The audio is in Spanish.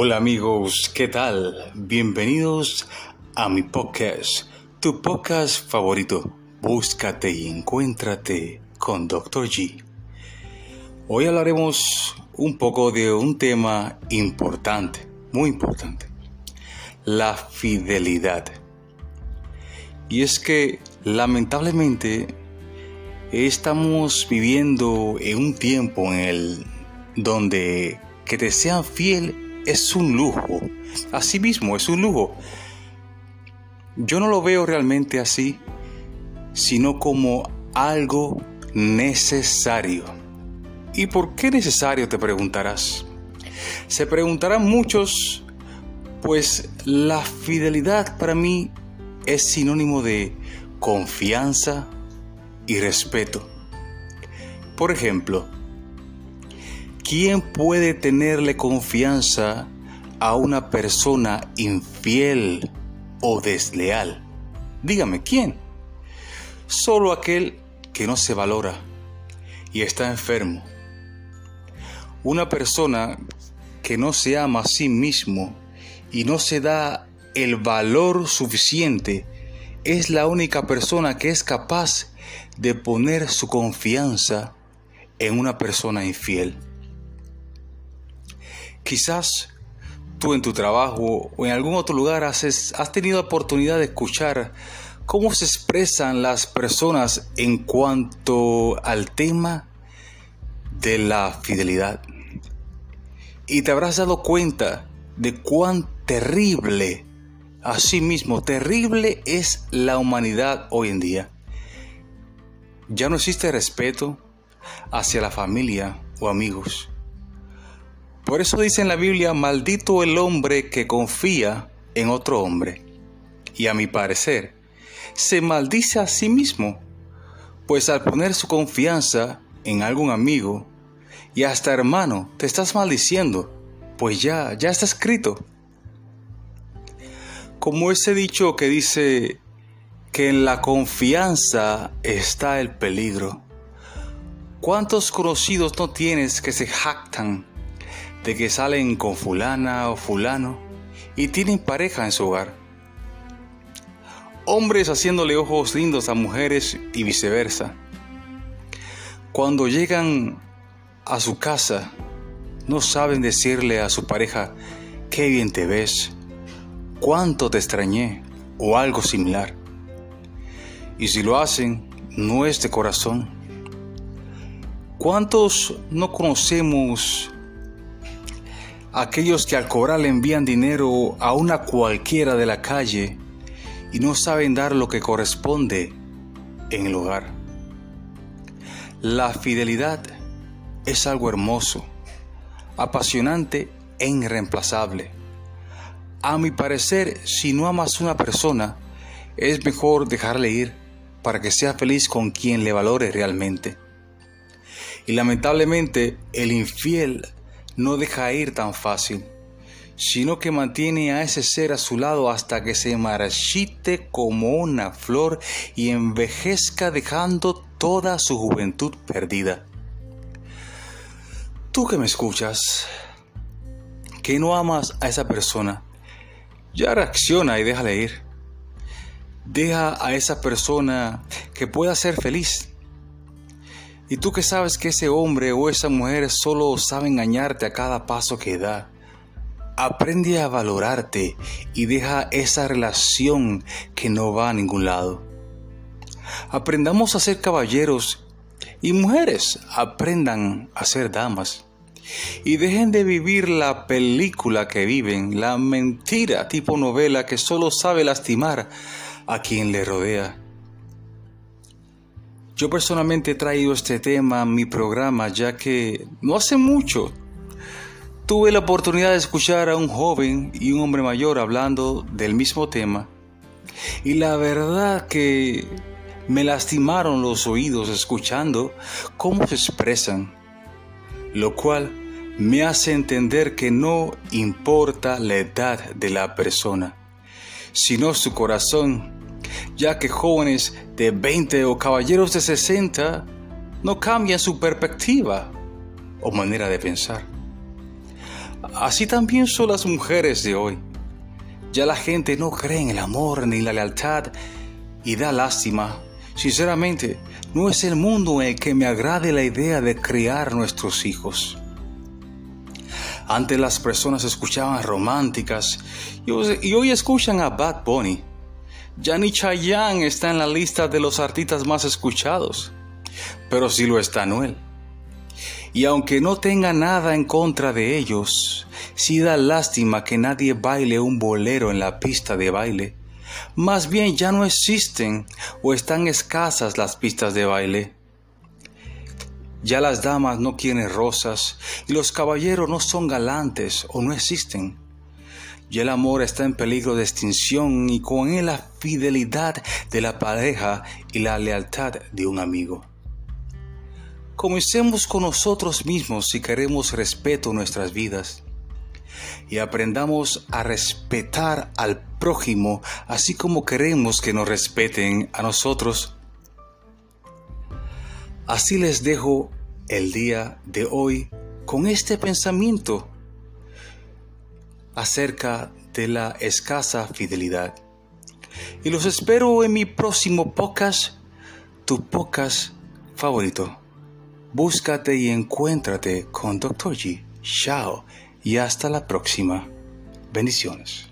Hola amigos, ¿qué tal? Bienvenidos a mi podcast, tu podcast favorito. Búscate y encuéntrate con Dr. G. Hoy hablaremos un poco de un tema importante, muy importante, la fidelidad. Y es que lamentablemente estamos viviendo en un tiempo en el donde que te sean fiel es un lujo. Asimismo, es un lujo. Yo no lo veo realmente así, sino como algo necesario. ¿Y por qué necesario? Te preguntarás. Se preguntarán muchos, pues la fidelidad para mí es sinónimo de confianza y respeto. Por ejemplo, ¿quién puede tenerle confianza a una persona infiel o desleal? Dígame, ¿quién? Solo aquel que no se valora y está enfermo. Una persona que no se ama a sí mismo y no se da el valor suficiente es la única persona que es capaz de poner su confianza en una persona infiel. Quizás tú en tu trabajo o en algún otro lugar has, tenido oportunidad de escuchar cómo se expresan las personas en cuanto al tema de la fidelidad. Y te habrás dado cuenta de cuán terrible, asimismo terrible es la humanidad hoy en día. Ya no existe respeto hacia la familia o amigos. Por eso dice en la Biblia, maldito el hombre que confía en otro hombre. Y a mi parecer, se maldice a sí mismo, pues al poner su confianza en algún amigo y hasta hermano, te estás maldiciendo, pues ya, ya está escrito. Como ese dicho que dice que en la confianza está el peligro. ¿Cuántos conocidos no tienes que se jactan de que salen con fulana o fulano y tienen pareja en su hogar? Hombres haciéndole ojos lindos a mujeres y viceversa. Cuando llegan a su casa, no saben decirle a su pareja, qué bien te ves, cuánto te extrañé o algo similar. Y si lo hacen, no es de corazón. ¿Cuántos no conocemos aquellos que al cobrar le envían dinero a una cualquiera de la calle y no saben dar lo que corresponde en el hogar? La fidelidad es algo hermoso, apasionante e irreemplazable. A mi parecer, si no amas a una persona, es mejor dejarle ir para que sea feliz con quien le valore realmente. Y lamentablemente el infiel no deja ir tan fácil, sino que mantiene a ese ser a su lado hasta que se marchite como una flor y envejezca dejando toda su juventud perdida. Tú que me escuchas, que no amas a esa persona, ya reacciona y déjale ir. Deja a esa persona que pueda ser feliz. Y tú que sabes que ese hombre o esa mujer solo sabe engañarte a cada paso que da. Aprende a valorarte y deja esa relación que no va a ningún lado. Aprendamos a ser caballeros y mujeres aprendan a ser damas. Y dejen de vivir la película que viven, la mentira tipo novela que solo sabe lastimar a quien le rodea. Yo personalmente he traído este tema a mi programa ya que no hace mucho tuve la oportunidad de escuchar a un joven y un hombre mayor hablando del mismo tema. Y la verdad que me lastimaron los oídos escuchando cómo se expresan, lo cual me hace entender que no importa la edad de la persona, sino su corazón ya que jóvenes de 20 o caballeros de 60 no cambian su perspectiva o manera de pensar. Así también son las mujeres de hoy. Ya la gente no cree en el amor ni la lealtad y da lástima. Sinceramente, no es el mundo en el que me agrade la idea de criar nuestros hijos. Antes las personas escuchaban románticas y hoy escuchan a Bad Bunny. Ya ni Chayanne está en la lista de los artistas más escuchados, pero sí lo está Noel. Y aunque no tenga nada en contra de ellos, sí da lástima que nadie baile un bolero en la pista de baile. Más bien ya no existen o están escasas las pistas de baile. Ya las damas no quieren rosas y los caballeros no son galantes o no existen. Ya el amor está en peligro de extinción y con él la fidelidad de la pareja y la lealtad de un amigo. Comencemos con nosotros mismos si queremos respeto en nuestras vidas y aprendamos a respetar al prójimo así como queremos que nos respeten a nosotros. Así les dejo el día de hoy con este pensamiento acerca de la escasa fidelidad. Y los espero en mi próximo podcast, tu podcast favorito. Búscate y encuéntrate con Dr. G. Chao y hasta la próxima. Bendiciones.